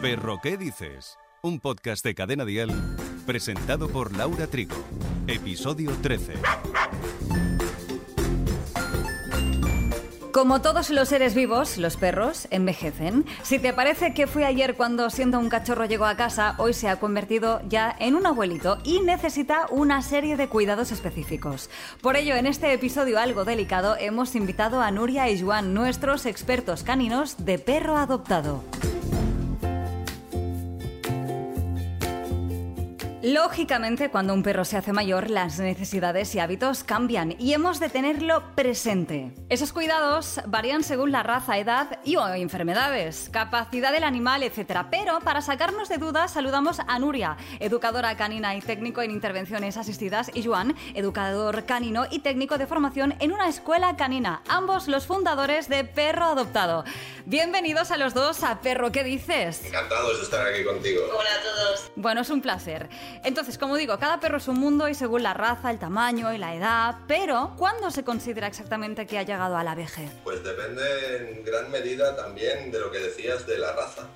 Perro, ¿qué dices? Un podcast de Cadena Dial presentado por Laura Trigo. Episodio 13. Como todos los seres vivos, los perros envejecen. Si te parece que fue ayer cuando siendo un cachorro llegó a casa, hoy se ha convertido ya en un abuelito y necesita una serie de cuidados específicos. Por ello, en este episodio algo delicado, hemos invitado a Nuria y Juan, nuestros expertos caninos de perro adoptado. Lógicamente, cuando un perro se hace mayor, las necesidades y hábitos cambian y hemos de tenerlo presente. Esos cuidados varían según la raza, edad y o enfermedades, capacidad del animal, etc. Pero para sacarnos de dudas, saludamos a Nuria, educadora canina y técnico en intervenciones asistidas, y Joan, educador canino y técnico de formación en una escuela canina, ambos los fundadores de Perro Adoptado. Bienvenidos a los dos a Perro, ¿qué dices? Encantados de estar aquí contigo. Hola a todos. Bueno, es un placer. Entonces, como digo, cada perro es un mundo y según la raza, el tamaño y la edad, pero ¿cuándo se considera exactamente que ha llegado a la vejez? Pues depende en gran medida también de lo que decías de la raza,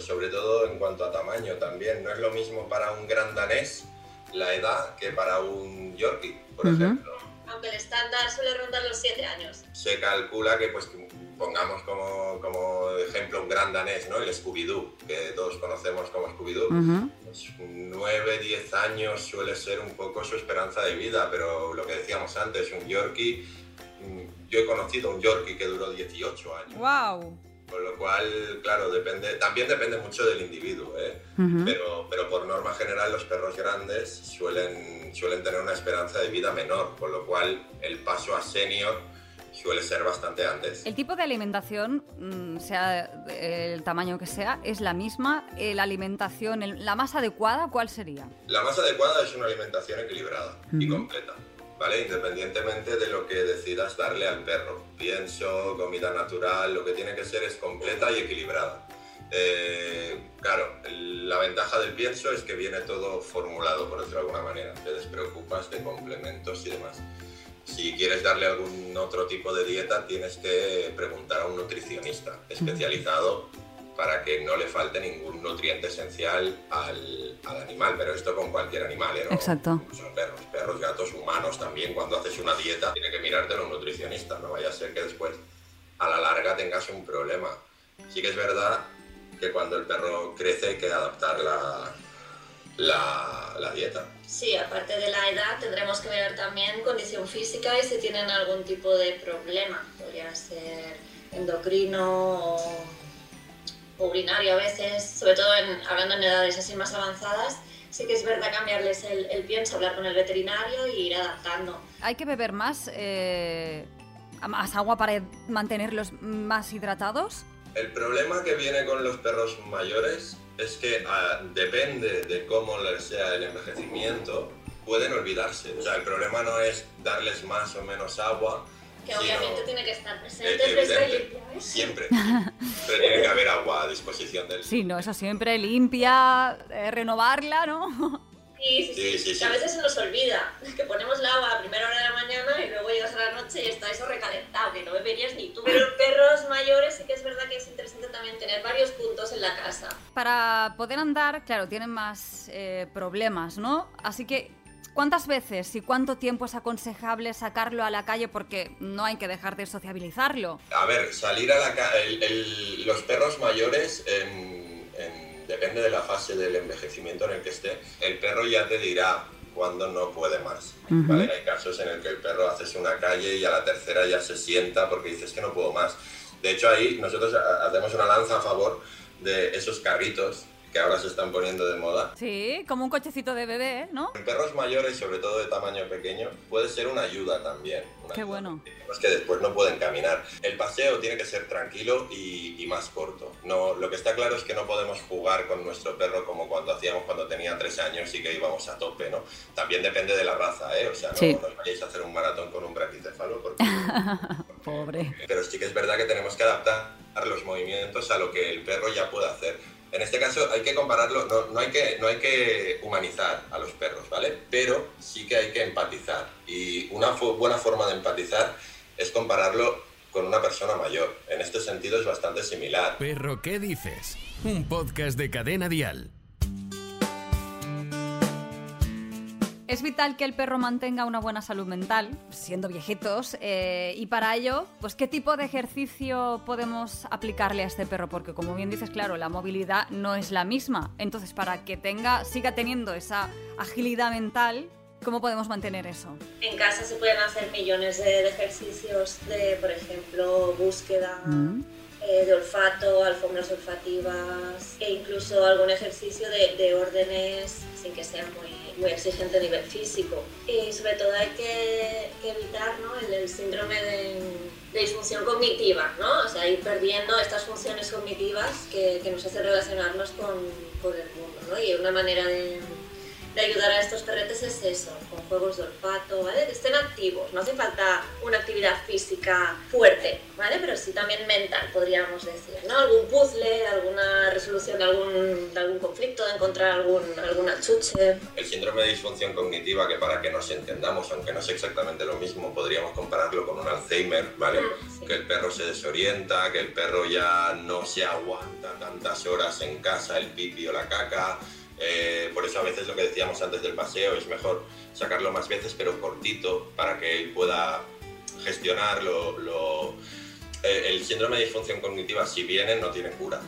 sobre todo en cuanto a tamaño también. No es lo mismo para un gran danés la edad que para un yorkie, por ejemplo. Aunque el estándar suele rondar los 7 años. Se calcula que pues pongamos como, como, ejemplo un gran danés, ¿no? El Scooby-Doo, que todos conocemos como Scooby-Doo. 9, 10 años suele ser un poco su esperanza de vida, pero lo que decíamos antes, un Yorkie, mm, yo he conocido un Yorkie que duró 18 años. ¡Wow! Con lo cual, claro, depende, también depende mucho del individuo, ¿eh? pero, pero por norma general los perros grandes suelen, suelen tener una esperanza de vida menor, con lo cual el paso a senior suele ser bastante antes. El tipo de alimentación, mm, sea el tamaño que sea, es la misma. Eh, la alimentación, la más adecuada, ¿cuál sería? La más adecuada es una alimentación equilibrada y completa. ¿Vale? Independientemente de lo que decidas darle al perro. Pienso, comida natural, lo que tiene que ser es completa y equilibrada. Eh, claro, la ventaja del pienso es que viene todo formulado, por decirlo de alguna manera. Te despreocupas de complementos y demás. Si quieres darle algún otro tipo de dieta, tienes que preguntar a un nutricionista especializado para que no le falte ningún nutriente esencial al, animal, pero esto con cualquier animal, ¿eh? Exacto. Son perros, perros, gatos, humanos también. Cuando haces una dieta, tiene que mirártelo un nutricionista, no vaya a ser que después a la larga tengas un problema. Sí que es verdad que cuando el perro crece hay que adaptar la, la, dieta. Sí, aparte de la edad, tendremos que ver también condición física y si tienen algún tipo de problema. Podría ser endocrino o urinario a veces, sobre todo en, hablando en edades así más avanzadas. Sí que es verdad cambiarles el, el pienso, hablar con el veterinario y ir adaptando. Hay que beber más, eh, más agua para mantenerlos más hidratados. El problema que viene con los perros mayores es que ah, depende de cómo les sea el envejecimiento, pueden olvidarse. O sea, el problema no es darles más o menos agua. Que obviamente tiene que estar presente, ¿eh? Siempre. Pero tiene que haber agua a disposición del. Sí, no, eso siempre limpia, eh, renovarla, ¿no? Sí sí, sí, a veces se nos olvida que ponemos el agua a primera hora de la mañana y luego llegas a la noche y está eso recalentado, que no beberías ni tú. Pero perros mayores sí que es verdad que es interesante también tener varios puntos en la casa. Para poder andar, claro, tienen más eh, problemas, ¿no? Así que, ¿cuántas veces y cuánto tiempo es aconsejable sacarlo a la calle? Porque no hay que dejar de sociabilizarlo. A ver, salir a la calle... Los perros mayores... en depende de la fase del envejecimiento en el que esté, el perro ya te dirá cuándo no puede más. Hay casos en el que el perro hace una calle y a la tercera ya se sienta porque dices que no puedo más. De hecho, ahí nosotros hacemos una lanza a favor de esos carritos que ahora se están poniendo de moda. Sí, como un cochecito de bebé, ¿no? En perros mayores, sobre todo de tamaño pequeño, puede ser una ayuda también. Qué bueno. Es que después no pueden caminar. El paseo tiene que ser tranquilo y, más corto. No, lo que está claro es que no podemos jugar con nuestro perro como cuando hacíamos cuando tenía tres años y que íbamos a tope, ¿no? También depende de la raza, ¿eh? O sea, no, no vayáis a hacer un maratón con un braquicefalo porque... Pobre. Pero sí que es verdad que tenemos que adaptar los movimientos a lo que el perro ya puede hacer en este caso hay que compararlo, no, hay que, no hay que humanizar a los perros, ¿vale? Pero sí que hay que empatizar. Y una buena forma de empatizar es compararlo con una persona mayor. En este sentido es bastante similar. Perro, ¿qué dices? Un podcast de cadena dial. Es vital que el perro mantenga una buena salud mental, siendo viejitos, eh, y para ello, pues qué tipo de ejercicio podemos aplicarle a este perro, porque como bien dices, claro, la movilidad no es la misma. Entonces, para que tenga, siga teniendo esa agilidad mental, ¿cómo podemos mantener eso? En casa se pueden hacer millones de, ejercicios de, por ejemplo, búsqueda. Mm. Eh, de olfato, alfombras olfativas e incluso algún ejercicio de, de órdenes sin que sea muy, muy exigente a nivel físico. Y sobre todo hay que, evitar ¿no? el, síndrome de, de, disfunción cognitiva, ¿no? o sea, ir perdiendo estas funciones cognitivas que, que nos hacen relacionarnos con, con el mundo. ¿no? Y una manera de de ayudar a estos perretes es eso, con juegos de olfato, ¿vale? Que estén activos, no hace falta una actividad física fuerte, ¿vale? Pero sí también mental, podríamos decir, ¿no? Algún puzzle, alguna resolución de algún, de algún conflicto, de encontrar algún, alguna chuche. El síndrome de disfunción cognitiva, que para que nos entendamos, aunque no es exactamente lo mismo, podríamos compararlo con un Alzheimer, ¿vale? Ah, que el perro se desorienta, que el perro ya no se aguanta tantas horas en casa, el pipi o la caca, eh, por eso a veces lo que decíamos antes del paseo es mejor sacarlo más veces pero cortito para que él pueda gestionarlo. Eh, el síndrome de disfunción cognitiva si viene no tiene cura,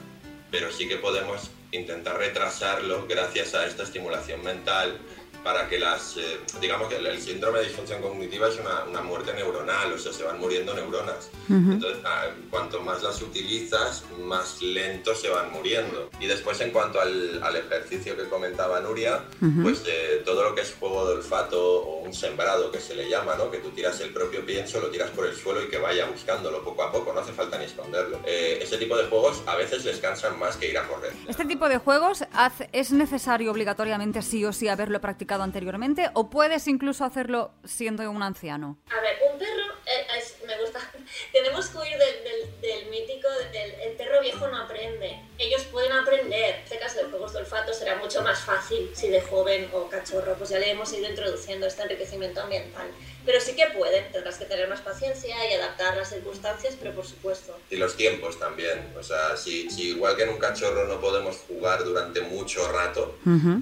pero sí que podemos intentar retrasarlo gracias a esta estimulación mental para que las, eh, digamos que el, síndrome de disfunción cognitiva es una, una, muerte neuronal, o sea, se van muriendo neuronas. Entonces, ah, cuanto más las utilizas, más lento se van muriendo. Y después, en cuanto al, al ejercicio que comentaba Nuria, pues eh, todo lo que es juego de olfato o un sembrado que se le llama, ¿no? Que tú tiras el propio pienso, lo tiras por el suelo y que vaya buscándolo poco a poco, no hace falta ni esconderlo. Eh, ese tipo de juegos a veces les cansan más que ir a correr. Este tipo de juegos es necesario obligatoriamente sí o sí haberlo practicado anteriormente o puedes incluso hacerlo siendo un anciano? A ver, un perro, eh, me gusta, tenemos que huir del, mítico, del el perro viejo no aprende. Ellos pueden aprender. En este caso de juegos de olfato será mucho más fácil si de joven o cachorro, pues ya le hemos ido introduciendo este enriquecimiento ambiental. Pero sí que pueden, tendrás que tener más paciencia y adaptar las circunstancias, pero por supuesto. Y los tiempos también. O sea, si, si igual que en un cachorro no podemos jugar durante mucho rato,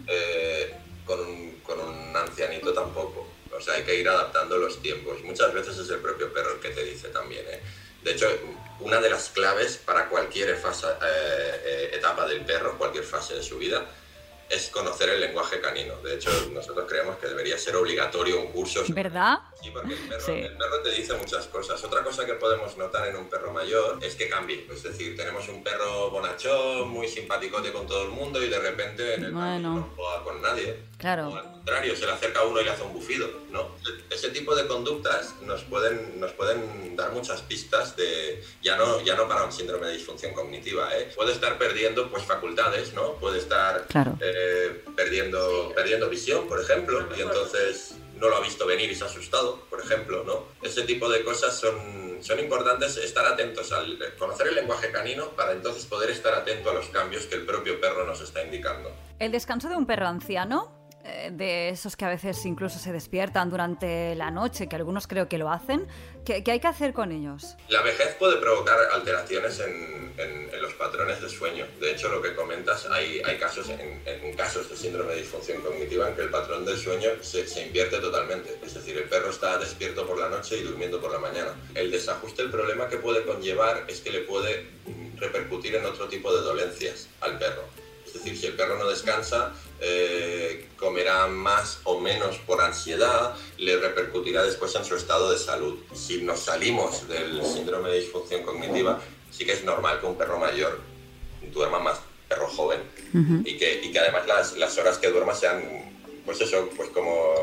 eh, con un con un ancianito tampoco. O sea, hay que ir adaptando los tiempos. Muchas veces es el propio perro el que te dice también. ¿eh? De hecho, una de las claves para cualquier fase, eh, eh, etapa del perro, cualquier fase de su vida, es conocer el lenguaje canino. De hecho, nosotros creemos que debería ser obligatorio un curso. ¿Verdad? Sí, porque el perro, te dice muchas cosas. Otra cosa que podemos notar en un perro mayor es que cambie. Es decir, tenemos un perro bonachón, muy simpaticote con todo el mundo y de repente en el no juega con nadie. Claro. O al contrario, se le acerca a uno y le hace un bufido. ¿no? Ese tipo de conductas nos pueden, nos pueden dar muchas pistas de, ya no, ya no para un síndrome de disfunción cognitiva, ¿eh? puede estar perdiendo pues, facultades, ¿no? puede estar eh, perdiendo, perdiendo visión, por ejemplo, y entonces no lo ha visto venir y se ha asustado, por ejemplo. ¿no? Ese tipo de cosas son, son importantes estar atentos al conocer el lenguaje canino para entonces poder estar atento a los cambios que el propio perro nos está indicando. El descanso de un perro anciano de esos que a veces incluso se despiertan durante la noche, que algunos creo que lo hacen, ¿qué, hay que hacer con ellos? La vejez puede provocar alteraciones en, los patrones de sueño. De hecho, lo que comentas, hay, hay casos, en, casos de síndrome de disfunción cognitiva en que el patrón del sueño se, se invierte totalmente. Es decir, el perro está despierto por la noche y durmiendo por la mañana. El desajuste, el problema que puede conllevar es que le puede repercutir en otro tipo de dolencias al perro. Es decir, si el perro no descansa, eh, comerá más o menos por ansiedad, le repercutirá después en su estado de salud. Si nos salimos del síndrome de disfunción cognitiva, sí que es normal que un perro mayor duerma más perro joven y, que, y que además las, las horas que duerma sean, pues eso, pues como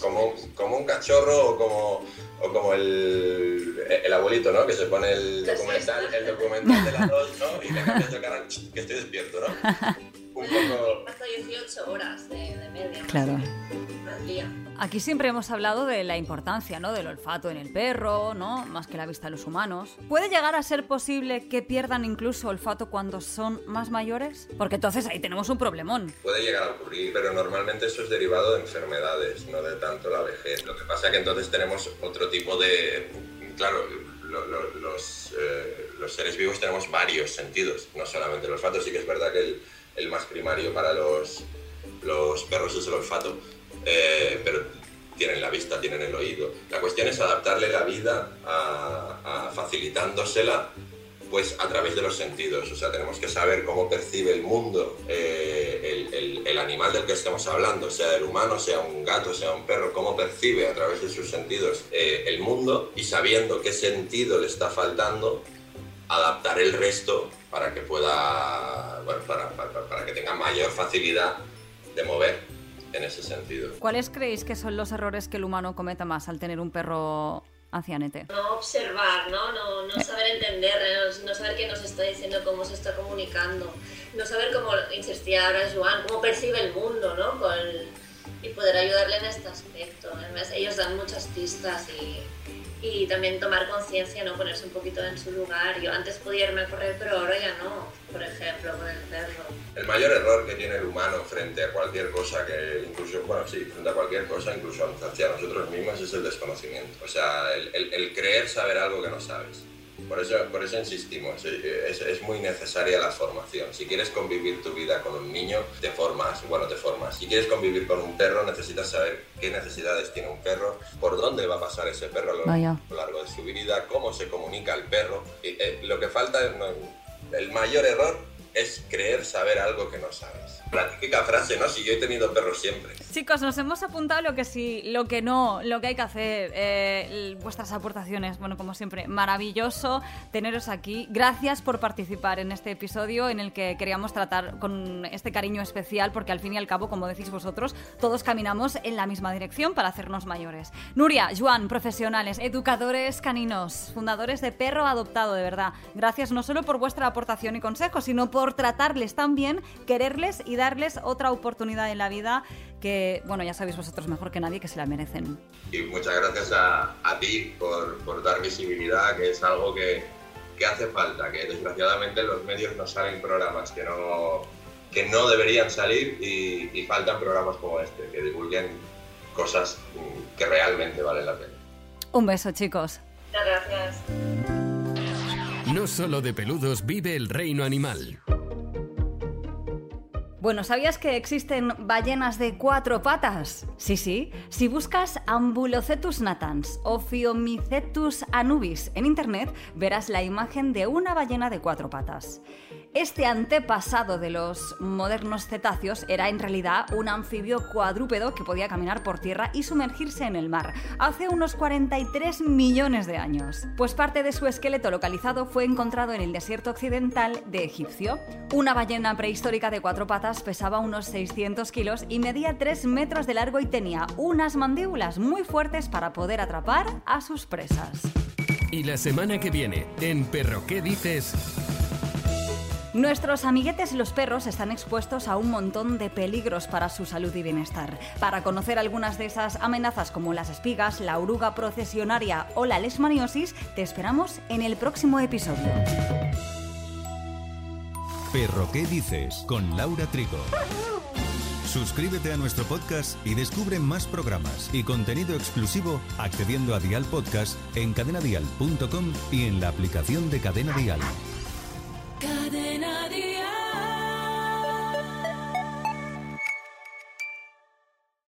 como, como, un cachorro o como, o como el, el, abuelito, ¿no? Que se pone el documental, el documental de la dos, ¿no? Y le cambias de cara, que estoy despierto, ¿no? un poco... Hasta 18 horas de, de media. Claro. Aquí siempre hemos hablado de la importancia ¿no? del olfato en el perro, ¿no? más que la vista de los humanos. ¿Puede llegar a ser posible que pierdan incluso olfato cuando son más mayores? Porque entonces ahí tenemos un problemón. Puede llegar a ocurrir, pero normalmente eso es derivado de enfermedades, no de tanto la vejez. Lo que pasa es que entonces tenemos otro tipo de... Claro, los, eh, los, seres vivos tenemos varios sentidos, no solamente el olfato. Sí que es verdad que el, el más primario para los, los perros es el olfato, eh, pero tienen la vista, tienen el oído. La cuestión es adaptarle la vida a, facilitándosela pues a través de los sentidos. O sea, tenemos que saber cómo percibe el mundo eh, el, el, animal del que estemos hablando, sea el humano, sea un gato, sea un perro, cómo percibe a través de sus sentidos eh, el mundo y sabiendo qué sentido le está faltando, adaptar el resto para que pueda, bueno, para, para, para que tenga mayor facilidad de mover en ese sentido. ¿Cuáles creéis que son los errores que el humano cometa más al tener un perro ancianete? No observar, ¿no? No, no saber entender, no, saber qué nos está diciendo, cómo se está comunicando, no saber cómo, insistía ahora Joan, cómo percibe el mundo, ¿no? Con, y poder ayudarle en este aspecto. Además, ellos dan muchas pistas y y también tomar conciencia, ¿no? Ponerse un poquito en su lugar. Yo antes podía irme a correr, pero ahora ya no, por ejemplo, con el perro. El mayor error que tiene el humano frente a cualquier cosa que, incluso, bueno, sí, frente a cualquier cosa, incluso hacia nosotros mismos, es el desconocimiento. O sea, el, creer saber algo que no sabes. Por eso, por eso insistimos, es, es, muy necesaria la formación. Si quieres convivir tu vida con un niño, te formas, bueno, te formas. Si quieres convivir con un perro, necesitas saber qué necesidades tiene un perro, por dónde va a pasar ese perro a lo, largo de su vida, cómo se comunica el perro. Y, eh, lo que falta, el mayor error es creer saber algo que no sabes. La típica frase, ¿no? Si yo he tenido perros siempre. Chicos, nos hemos apuntado lo que sí, lo que no, lo que hay que hacer. Eh, vuestras aportaciones, bueno, como siempre, maravilloso teneros aquí. Gracias por participar en este episodio en el que queríamos tratar con este cariño especial, porque al fin y al cabo, como decís vosotros, todos caminamos en la misma dirección para hacernos mayores. Nuria, Juan, profesionales, educadores caninos, fundadores de Perro Adoptado, de verdad. Gracias no solo por vuestra aportación y consejos, sino por tratarles tan bien, quererles y darles otra oportunidad en la vida que, bueno, ya sabéis vosotros mejor que nadie que se la merecen. Y muchas gracias a, a ti por, por, dar visibilidad, que es algo que, que hace falta, que desgraciadamente en los medios no salen programas que no, que no deberían salir y, y faltan programas como este, que divulguen cosas que realmente valen la pena. Un beso, chicos. Muchas gracias. No solo de peludos vive el reino animal. Bueno, ¿sabías que existen ballenas de cuatro patas? Sí, sí. Si buscas Ambulocetus natans o Phiomicetus anubis en internet, verás la imagen de una ballena de cuatro patas. Este antepasado de los modernos cetáceos era en realidad un anfibio cuadrúpedo que podía caminar por tierra y sumergirse en el mar, hace unos 43 millones de años. Pues parte de su esqueleto localizado fue encontrado en el desierto occidental de Egipcio. Una ballena prehistórica de cuatro patas pesaba unos 600 kilos y medía 3 metros de largo y tenía unas mandíbulas muy fuertes para poder atrapar a sus presas. Y la semana que viene, en Perro ¿Qué dices? Nuestros amiguetes los perros están expuestos a un montón de peligros para su salud y bienestar. Para conocer algunas de esas amenazas como las espigas, la oruga procesionaria o la leishmaniosis, te esperamos en el próximo episodio. Perro ¿Qué dices? con Laura Trigo. Suscríbete a nuestro podcast y descubre más programas y contenido exclusivo accediendo a Dial Podcast en cadenadial.com y en la aplicación de Cadena Dial.